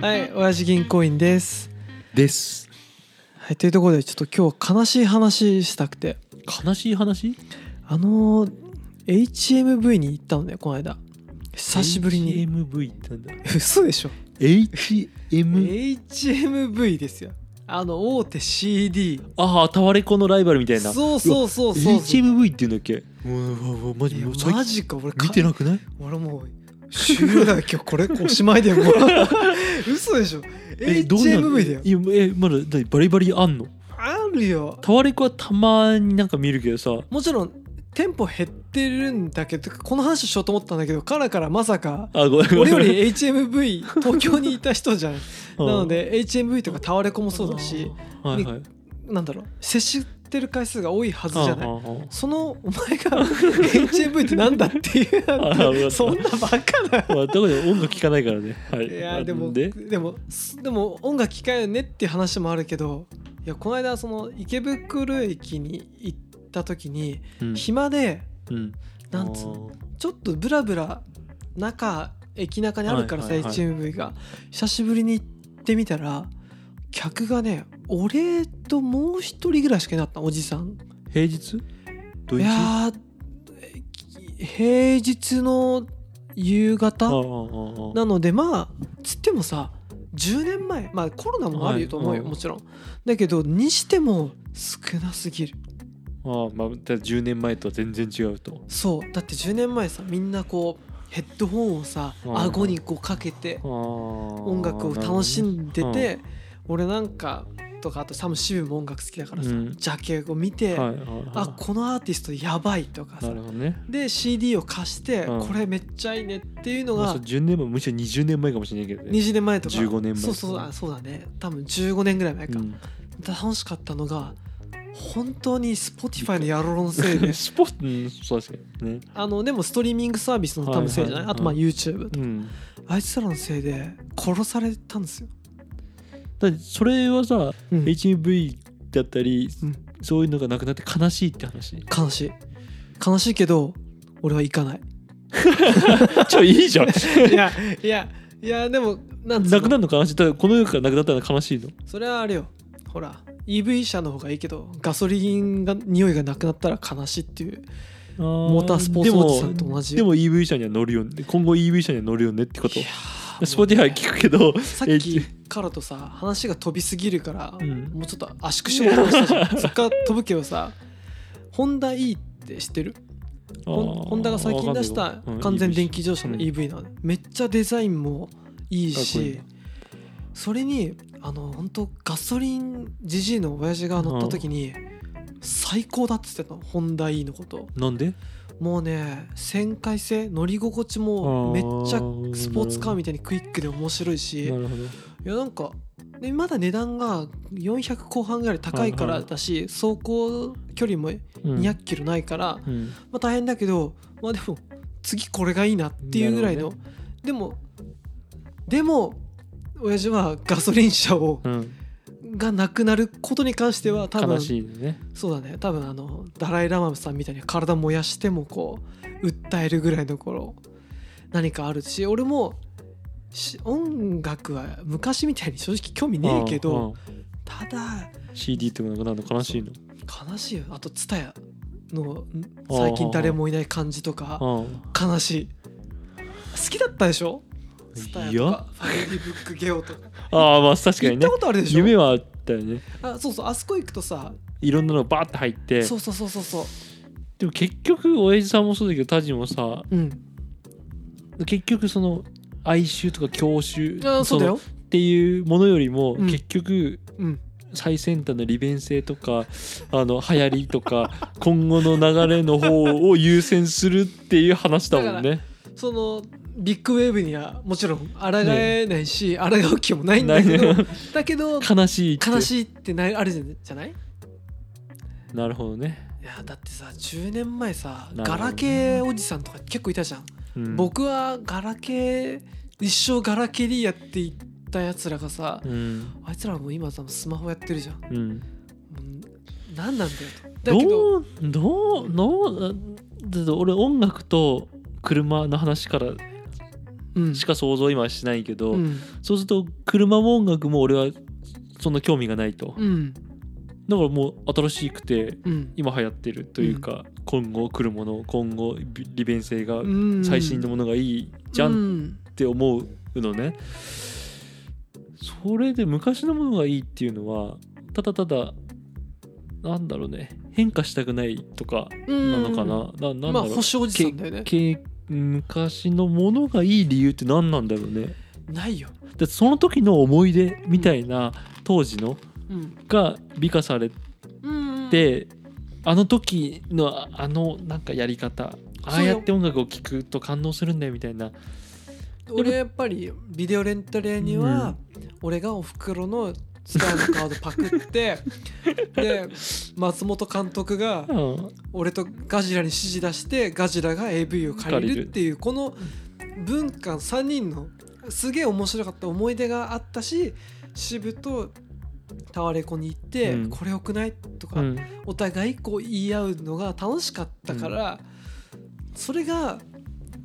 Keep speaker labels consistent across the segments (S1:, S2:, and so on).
S1: はい、親父銀行員です。
S2: です
S1: はい、というところでちょっと今日悲しい話したくて、
S2: 悲しい話？
S1: あのー HMV に行ったのね、この間。久しぶりに。
S2: HMV ってなんだ？
S1: 嘘でしょ
S2: HM
S1: ?HMV ですよ。あの、大手 CD。
S2: ああタワレコのライバルみたいな
S1: そうそうそうそう。
S2: HMV っていうんだっけ？マジ
S1: マジか、俺か
S2: 見てなくない？
S1: 俺もう、終了だよ、今日これおしまいでもう。嘘でしょ？
S2: えどうなの
S1: ?HMV だよ。
S2: いやえまだ何バリバリあんの？
S1: あるよ。
S2: タワレコはたまになんか見るけどさ
S1: もちろん、店舗減ってるんだけど、この話しようと思ったんだけど、からからまさか、
S2: あごめん
S1: 俺より HMV 東京にいた人じゃん
S2: うん
S1: なので HMV とかタワレコもそうだし
S2: はいはい
S1: なんだろう接してる回数が多いはずじゃない。
S2: あああ
S1: そのお前が HMV ってなんだっていうそんなバカな。
S2: まあどこで音楽聴かないからね。はい。
S1: いやでも
S2: で？
S1: でもでも音楽聴かよねっていう話もあるけどいやこの間その池袋駅に行った時に
S2: うん。
S1: 暇で
S2: うん。
S1: なんつうのちょっとブラブラ中駅中にあるからさ、
S2: はいはいはい。
S1: HMV が。久しぶりに行ってみたら客がね俺ともう一人ぐらいしかいなかったおじさん。
S2: 平日？土日？
S1: いや平日の夕方なのでまあつってもさ10年前まあコロナもあると思うよ、
S2: はい
S1: もちろん。だけどにしても少なすぎる。
S2: ああまあだから10年前とは全然違うと。
S1: そう。だって10年前さみんなこうヘッドホンをさ顎にこうかけて音
S2: 音
S1: 楽を楽しんでて、俺なんかとかあと多分渋も音楽好きだからさ、
S2: うん。
S1: ジャケを見て、
S2: はいはいはい。
S1: あこのアーティストやばいとかさ
S2: ね。
S1: で CD を貸して、
S2: うん。
S1: これめっちゃいいねっていうのが
S2: まあそう10年前むしろ20年前かもしれないけどね。
S1: 20年前とか。
S2: 15年前
S1: そうそうあそうだね。多分15年ぐらい前か、
S2: うん。
S1: 楽しかったのが本当に Spotify の野郎のせいで。
S2: スポうんそうですね。
S1: あのでもストリーミングサービスの多分せいじゃない、
S2: はいはい。
S1: あとまあ YouTube とか、
S2: うん。
S1: あいつらのせいで殺されたんですよ、
S2: それはさ
S1: うん。
S2: HMV だったり
S1: うん。
S2: そういうのがなくなって悲しいって話。
S1: 悲しい。悲しいけど俺は行かない。
S2: ちょいいじゃん。
S1: いやいやいやでもなん
S2: なくなるの悲しい。この世からなくなったら悲しいの。
S1: それはあれよ。ほら EV 車の方がいいけどガソリンが匂いがなくなったら悲しいっていう。モ
S2: モ
S1: ータースポーツおじさんと同じよ。
S2: でもでも EV 車には乗るよね。今後 EV 車には乗るよねってこと。
S1: いやー
S2: Spotify 聞くけど
S1: さっきからとさ話が飛びすぎるから、
S2: うん。
S1: もうちょっと圧縮しようとしたじゃん。そっから飛ぶけどさホンダ E って知ってる？ホンダが最近出した完全電気自動車の EV なの、めっちゃデザインもいいしそれにあの本当ガソリンじじいの親父が乗った時に最高だって言ってたのホンダ E のこと。
S2: なんで？
S1: もうね旋回性乗り心地もめっちゃスポーツカーみたいにクイックで面白いし。いやなんかでまだ値段が400後半ぐらい高いからだし、走行距離も
S2: うん。
S1: 200キロないから、
S2: うん。
S1: まあ大変だけどまあでも次これがいいなっていうぐらいの、
S2: なる
S1: でもでも親父はガソリン車を
S2: うん
S1: がなくなることに関しては多分
S2: ね。
S1: そうだね。多分あのダライ・ラマさんみたいに体燃やしてもこう訴えるぐらいの頃何かあるし俺もし音楽は昔みたいに正直興味ねえけどただ
S2: CD とかなくなるの悲しいの。
S1: 悲しいよ。あと TSUTAYA のん最近誰もいない感じとか
S2: うん。
S1: 悲しい。好きだったでしょ？
S2: い
S1: TSUTAYA
S2: や
S1: とかファミリーブックゲオとか。
S2: ああまあ確かにね。
S1: 行ったことあるでしょ？
S2: 夢はあったよね。
S1: あそうそうあそこ行くとさ
S2: いろんなのバーって入って。
S1: そうそうそうそうそう。
S2: でも結局親父さんもそうだけどタジもさ
S1: うん。
S2: 結局その哀愁とか郷愁
S1: あそうだよ。
S2: のっていうものよりも
S1: うん。
S2: 結局
S1: うん。
S2: 最先端の利便性とかあの流行りとか 今後の流れの方を優先するっていう話だもんね。
S1: そのビッグウェーブにはもちろん抗えないし、抗う気もないんだけどだけど
S2: 悲しいって。
S1: 悲しいってないあるじゃない？
S2: なるほどね。
S1: いやだってさ10年前さガラケーおじさんとか結構いたじゃん、
S2: うん、
S1: 僕はガラケー一生ガラケーでいいやって言ったやつらがさ、
S2: うん。
S1: あいつらもう今さスマホやってるじゃん。も
S2: うん、
S1: う何なんだよと。だけど
S2: どうどう俺音楽と車の話から
S1: うん
S2: しか想像今はしないけど、
S1: うん。
S2: そうすると車も音楽も俺はそんな興味がないと、
S1: うん。
S2: だからもう新しくて
S1: うん。
S2: 今流行ってるというか、今後来るもの今後び利便性が
S1: うん。
S2: 最新のものがいいじゃん
S1: ん。
S2: って思うのね、それで昔のものがいいっていうのはただただなんだろうね。変化したくないとかなのかな、ななんだろう、
S1: まあ星おじさんだよね。
S2: け昔のものがいい理由って何なんだろうね。
S1: ないよ。
S2: でその時の思い出みたいな当時の
S1: うん。
S2: が美化され
S1: うん
S2: てあの時のあのなんかやり方ああやって音楽を聴くと感動するんだよみたいな。
S1: 俺やっぱりビデオレンタル屋には、俺がおふくろのスターのカードパクってで松本監督が
S2: うん。
S1: 俺とガジラに指示出してガジラが AV を借りるっていうこの文化3人のすげえ面白かった思い出があったし渋とタワレコに行って、
S2: うん。
S1: これよくないとか、
S2: うん。
S1: お互いこう言い合うのが楽しかったから、それが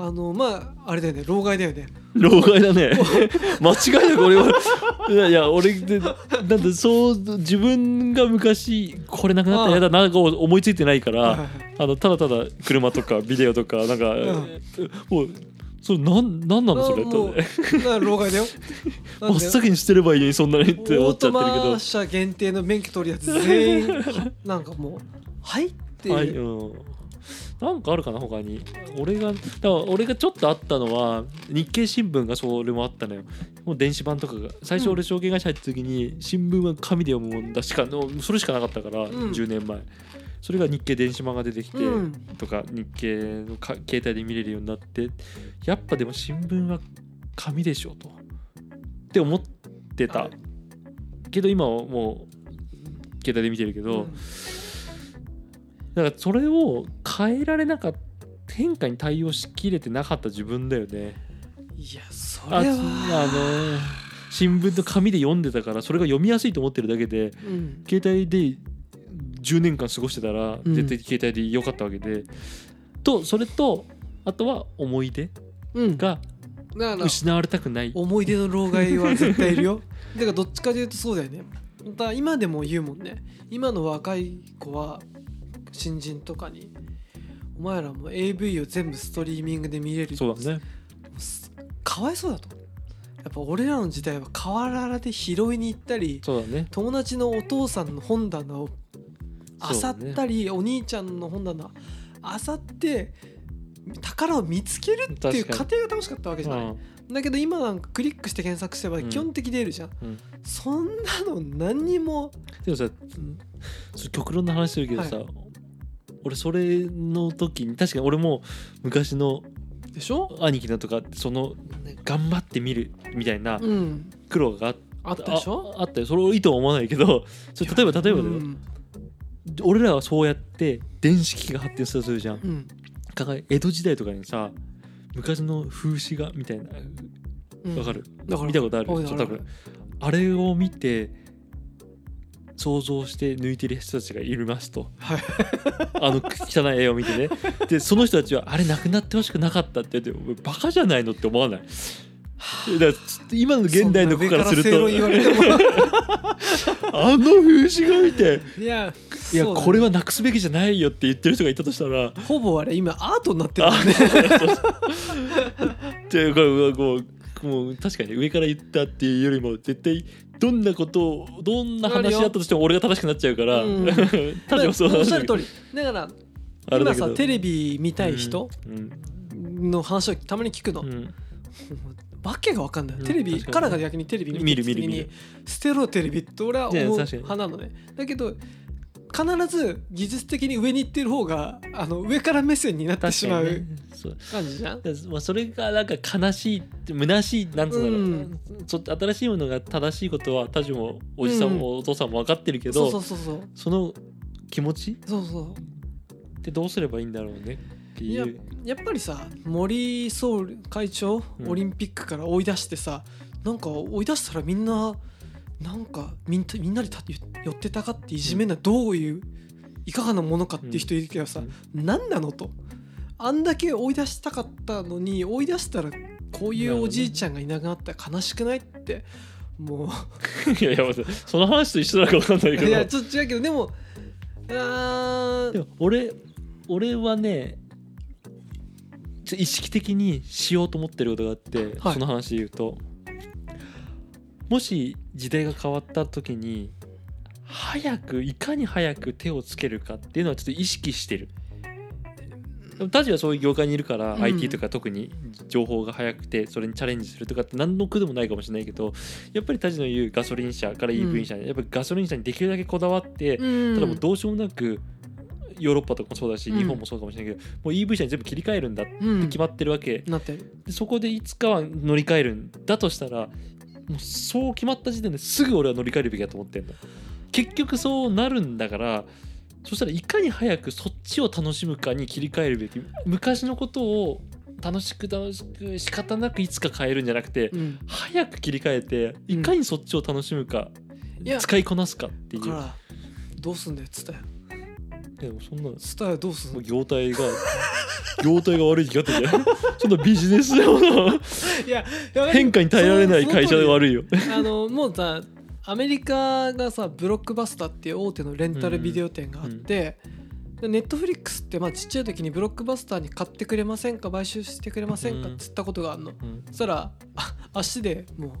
S1: あのまああれだよね老害だよね。
S2: 老害だね。間違いなく俺はいやいや俺でなんだそう自分が昔これなくなったら嫌だなが思いついてないからあのただただ車とかビデオとかなんか、もうそれなんなんなのそれって。
S1: 老害だよ。
S2: 真っ
S1: で
S2: 先に捨てればいいのにそんなにって思っちゃってるけ
S1: オートマ車限定の免許取るやつ全員なんかもう「はい」って
S2: ど、はい
S1: いう、
S2: うん、なんかあるかな他に。俺がだから俺がちょっとあったのは日経新聞がそれもあったのよ。もう電子版とかが。最初俺証券会社入った時に新聞は紙で読むもんだしかのそれしかなかったから、
S1: ん。
S2: 10年前。それが日経電子版が出てきて、
S1: うん。
S2: とか日経のか携帯で見れるようになってやっぱでも新聞は紙でしょと。って思ってた、
S1: はい。
S2: けど今はもう携帯で見てるけど、
S1: うん
S2: だからそれを変えられなかった変化に対応しきれてなかった自分だよね。
S1: いやそ
S2: あ
S1: れは。
S2: あの。新聞と紙で読んでたからそれが読みやすいと思ってるだけで
S1: うん。
S2: 携帯で10年間過ごしてたら
S1: うん。
S2: 絶対携帯で良かったわけで、とそれとあとは思い出が失われたくない。
S1: 思い出の老害は 絶対いるよ。だからどっちかというとそうだよね。だ今でも言うもんね。今の若い子は新人とかにお前らも AV を全部ストリーミングで見れる。
S2: そうだね。
S1: かわいそうだと。やっぱ俺らの時代は河原で拾いに行ったり
S2: そうだね。
S1: 友達のお父さんの本棚を漁ったり、お兄ちゃんの本棚漁って宝を見つけるっていう過
S2: 確
S1: 程が楽しかったわけじゃない、
S2: うん。
S1: だけど今なんかクリックして検索すれば
S2: うん。
S1: 基本的に出るじゃん、
S2: うん。
S1: そんなの何にも。
S2: でもさ、そ極論の話するけどさ、
S1: は
S2: 俺それの時に確かに俺も昔の
S1: でしょ？
S2: 兄貴のとかその頑張ってみるみたいな
S1: うん。
S2: 苦労があっ
S1: あったでしょ？
S2: ああったよ。それをいいとは思わないけどそれ例えば例えばだよ、
S1: うん。
S2: 俺らはそうやって電子機器が発展したとするじゃん。
S1: うん。
S2: 江戸時代とかにさ昔の風刺画みたいな
S1: うん。
S2: わかる、
S1: だから
S2: 見たことある？
S1: おい
S2: 多分。あれを見て想像して抜いてる人たちがいますと。
S1: はい。
S2: あの汚い絵を見てね。でその人たちはあれなくなってほしくなかったって言ってバカじゃないのって思わない？だから今の現代の子からすると。あの風刺画見て
S1: い。や
S2: いやこれはなくすべきじゃないよって言ってる人がいたとしたら。
S1: ほぼあれ今アートになってる
S2: あ
S1: もんね。
S2: でこれこうもう確かに上から言ったっていうよりも絶対どんなことをどんな話あったとしても俺が正しくなっちゃうから、
S1: うん。
S2: 確かにそう
S1: おっしゃる通り。だから今さテレビ見たい人
S2: うん。
S1: の話をたまに聞くの、
S2: うん。うん
S1: わけが分かんない、
S2: うん
S1: テレビ
S2: 確かに
S1: からが逆にテレビ見て
S2: 見る見る見る。
S1: 捨てろテレビって俺は思う派なのね。だけど必ず技術的に上に行ってる方があの上から目線になってしまう感じじゃん、
S2: だからまあ、それがなんか悲しいって虚しいなんつうんだろう、
S1: うん
S2: ちょっと新しいものが正しいことは他女もおじさんもお父さんも分かってるけど、
S1: そうそうそうそう。
S2: その気持ち？
S1: そうそう。
S2: ってどうすればいいんだろうねって
S1: い
S2: う。
S1: やっぱりさ森総会長
S2: うん。
S1: オリンピックから追い出してさ、なんか追い出したらみんななんかみんなみんなにた寄ってたかっていじめな、どういういかがなものかっていう人いるけどさ、何なのと。あんだけ追い出したかったのに追い出したらこういうおじいちゃんがいなくなったら悲しくないっても
S2: いやいやその話と一緒だか分かんないうけど。
S1: いやちょっと違うけどでもあー。
S2: でも俺俺はね意識的にしようと思ってることがあって、
S1: はい。
S2: その話で言うと。もし時代が変わった時に早くいかに早く手をつけるかっていうのはちょっと意識してる。タジはそういう業界にいるから、
S1: うん。
S2: IT とか特に情報が早くてそれにチャレンジするとかって何の苦でもないかもしれないけどやっぱりタジの言うガソリン車から EV 車に、やっぱりガソリン車にできるだけこだわって、
S1: うん。
S2: ただもうどうしようもなくヨーロッパとかもそうだし、
S1: うん。
S2: 日本もそうかもしれないけどもう EV 車に全部切り替えるんだって
S1: うん
S2: 決まってるわけ、
S1: なってる
S2: でそこでいつかは乗り換えるんだとしたらもうそう決まった時点ですぐ俺は乗り換えるべきだと思ってんの。結局そうなるんだからそしたらいかに早くそっちを楽しむかに切り替えるべき。昔のことを楽しく楽しく仕方なくいつか変えるんじゃなくて
S1: うん。
S2: 早く切り替えていかにそっちを楽しむか、
S1: いや。
S2: 使いこなすかっていう。
S1: どうすんだよツタヤ
S2: でもそんな
S1: ツタヤどうすんの？
S2: 業態が 業態が悪い気がってて そんなビジネス上の
S1: いや
S2: 変化に耐えられない会社で悪いよ。
S1: あのもうさアメリカがさブロックバスターっていう大手のレンタルビデオ店があって、で Netflix ってまあちっちゃい時に Blockbuster に買ってくれませんか？買収してくれませんか？
S2: うん。
S1: って言ったことがあるの、
S2: うん。
S1: そしたらあ足でもう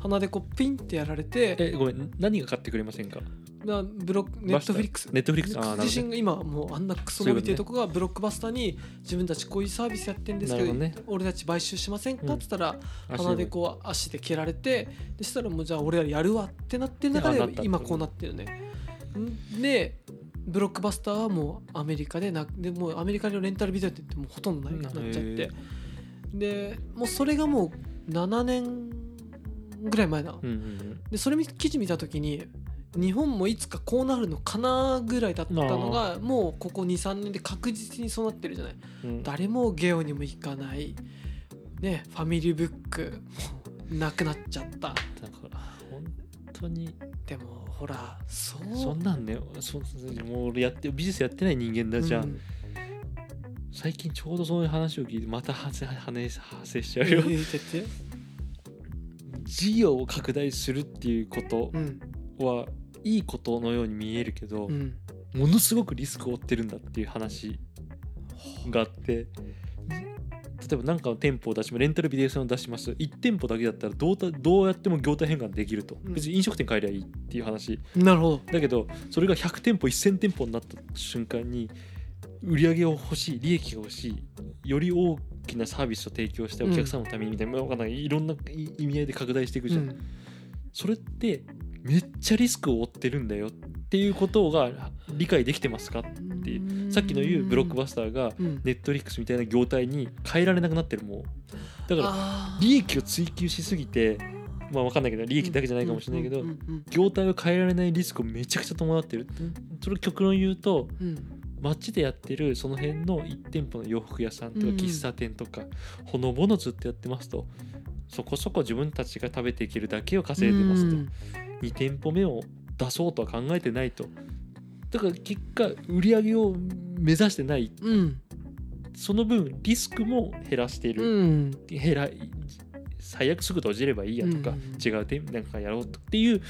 S1: 鼻でこうピンってやられて
S2: えごめん何が買ってくれませんか？
S1: まあブロック
S2: Netflix Netflix
S1: 自身が今もうあんなクソ伸びてるとこが Blockbuster に自分たちこういうサービスやってんですけど
S2: ね。
S1: 俺たち買収しませんか
S2: うん
S1: って言ったら、
S2: 足
S1: 鼻でこう足で蹴られてでしたらもうじゃあ俺らやるわってなってる中で今こうなってるね。んでブロックバスターはもうアメリカでなでもうアメリカのレンタルビデオって言ってもうほとんどないくなっちゃっ
S2: へ
S1: てでもうそれがもう7年ぐらい前だ、
S2: うんうんうん。
S1: でそれ記事見た時に日本もいつかこうなるのかなぐらいだったのがもうここ23年で確実にそうなってるじゃない。
S2: うん。
S1: 誰もゲオにも行かない。ねファミリーブックもなくなっちゃった。
S2: だから本当に。
S1: でもほらそう。
S2: そんなんねそもう俺やってビジネスやってない人間だじゃん、
S1: うん。
S2: 最近ちょうどそういう話を聞いてまた派生しちゃう
S1: 言
S2: よ事業を拡大するっていうこと。
S1: うん
S2: はいいことのように見えるけど、
S1: うん。
S2: ものすごくリスクを負ってるんだっていう話があって例えば何かの店舗を出します。レンタルビデオ屋さんを出します。1店舗だけだったらどうたどうやっても業態変換できると。
S1: うん。
S2: 別に飲食店変えりゃいいっていう話。
S1: なるほど。
S2: だけどそれが100店舗1000店舗になった瞬間に売り上げを欲しい利益が欲しいより大きなサービスを提供してお客さんのためにみたいな、わかんない。いろんな意味合いで拡大していくじゃん、
S1: うん。
S2: それってめっちゃリスクを負ってるんだよっていうことが理解できてますかって。いうさっきの言うブロックバスターが
S1: うん。
S2: ネットリックスみたいな業態に変えられなくなってるもうだから利益を追求しすぎてまあ分かんないけど利益だけじゃないかもしれないけど業態を変えられないリスクをめちゃくちゃ伴ってる。それを極論言うと街でやってるその辺の1店舗の洋服屋さんとか
S1: うん。
S2: 喫茶店とかほのぼのずっとやってますとそこそこ自分たちが食べていけるだけを稼いでますと。
S1: うん。
S2: 2店舗目を出そうとは考えてないと。だから結果売り上げを目指してない。
S1: うん。
S2: その分リスクも減らしている、
S1: うん。
S2: 減ら最悪すぐ閉じればいいやとか、
S1: うん。
S2: 違う店なんかやろうとっていう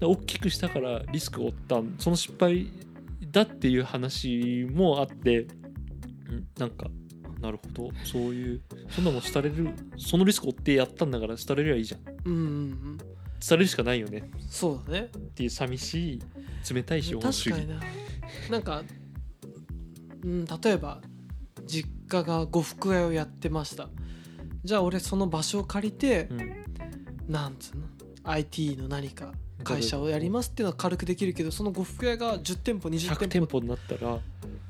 S2: 大きくしたからリスクを負ったその失敗だっていう話もあってんなんかなるほど。そういうそんなもん廃れるそのリスクを負ってやったんだから廃れりゃいいじゃん。
S1: うんうんうん。
S2: 廃れるしかないよね。
S1: そうだね。
S2: っていう寂しい冷たい資本主義。
S1: 確かにな。なんか、うん、例えば実家が呉服屋をやってました。じゃあ俺その場所を借りて
S2: う、ん。
S1: なんつうの？IT の何か会社をやりますっていうのは軽くできるけどその呉服屋が10店舗20
S2: 100
S1: 店舗。
S2: 店舗になったら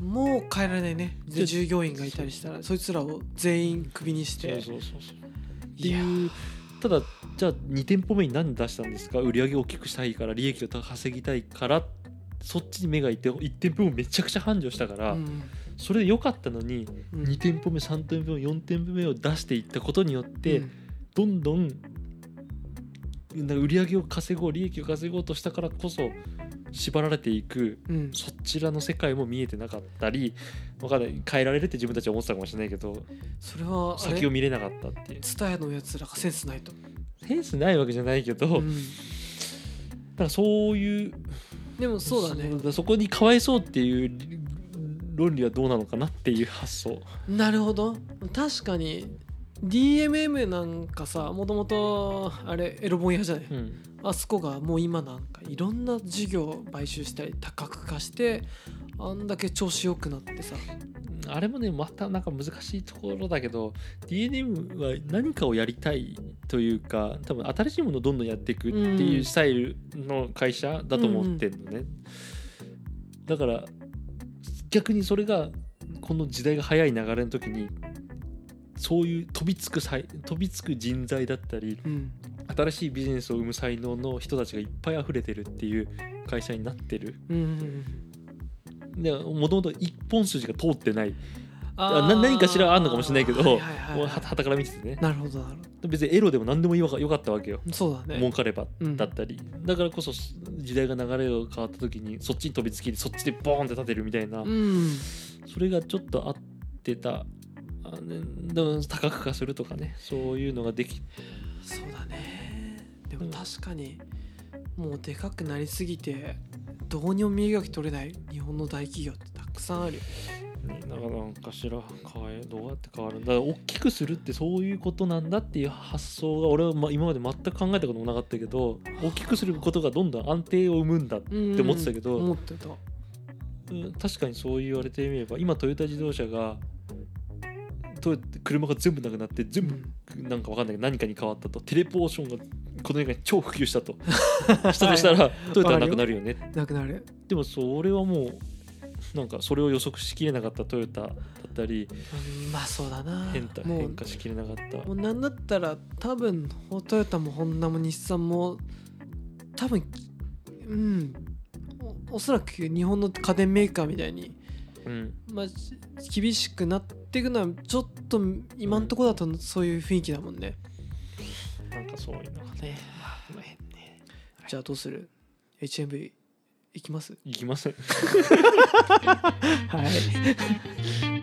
S1: もう変えられないね。で
S2: で
S1: 従業員がいたりしたらそいつらを全員クビにし
S2: そう
S1: て
S2: そうそうそう。って
S1: い
S2: う。ただじゃあ2店舗目に何で出したんですか？売り上げを大きくしたいから利益を稼ぎたいからそっちに目がいって1店舗目めちゃくちゃ繁盛したから、
S1: うん。
S2: それで良かったのに
S1: うん。
S2: 2店舗目3店舗目4店舗目を出していったことによって、
S1: うん。
S2: どんどん売り上げを稼ごう利益を稼ごうとしたからこそ縛られていく
S1: うん。
S2: そちらの世界も見えてなかったりわかんない変えられるって自分たちは思ってたかもしれないけど
S1: それはあ
S2: 先
S1: れ
S2: を見れなかったっていう。
S1: ツタヤのやつらがセンスないと、
S2: センスないわけじゃないけど、
S1: うん。
S2: なんかそういう
S1: でもそうだね。
S2: そそこにかわいそうっていう論理はどうなのかなっていう発想。
S1: なるほど。確かに DMM なんかさもともとあれエロ本屋じゃない、
S2: うん。
S1: あそこがもう今なんかいろんな事業を買収したり多角化してあんだけ調子よくなってさ。
S2: あれもねまたなんか難しいところだけど DNM は何かをやりたいというか多分新しいものをどんどんやっていくっていうスタイルの会社だと思ってるのね、だから逆にそれがこの時代が早い流れの時にそういう飛びつく才飛びつく人材だったり
S1: うん。
S2: 新しいビジネスを生む才能の人たちがいっぱい溢れてるっていう会社になってる。もともと一本筋が通ってない。
S1: あー。
S2: な何かしらあんのかもしれないけど
S1: はいはい
S2: たから見ててね。
S1: なるほどなるほ
S2: 別にエロでも何でもよかったわけよ。
S1: どそうだね。
S2: 儲かれば
S1: うん
S2: だったり、だからこそ時代が流れが変わった時にそっちに飛びつきそっちでボーンって立てるみたいな、
S1: うん。
S2: それがちょっと合ってたあ、ね、でも多角化するとかねそういうのができ
S1: そうだね。でも確かにもうでかくなりすぎてどうにも身動き取れない日本の大企業ってたくさんあるよ
S2: ね。だからなんかしら変えどうやって変わるんだ？大きくするってそういうことなんだっていう発想が俺はま今まで全く考えたこともなかったけど大きくすることがどんどん安定を生むんだって思ってたけど
S1: 思ってた。
S2: うん確かにそう言われてみれば今トヨタ自動車がトヨ車が全部なくなって全部なんかわかんないけど何かに変わったと。テレポーションがこの世界に超普及したと。したとしたらトヨタはなくなるよね。
S1: なくなる
S2: でもそれはもうなんかそれを予測しきれなかったトヨタだったり
S1: うんまあそうだな。
S2: 変変化しきれなかった。
S1: もうなんだったら多分トヨタもホンダも日産も多分うん。おおそらく日本の家電メーカーみたいに、
S2: うん。
S1: まあ、し厳しくなっていくのはちょっと今んとこだとそういう雰囲気だもんね、
S2: なんかそういうのがねまあまあ変ね。
S1: じゃあどうする？HMV いきます？
S2: いきません
S1: はい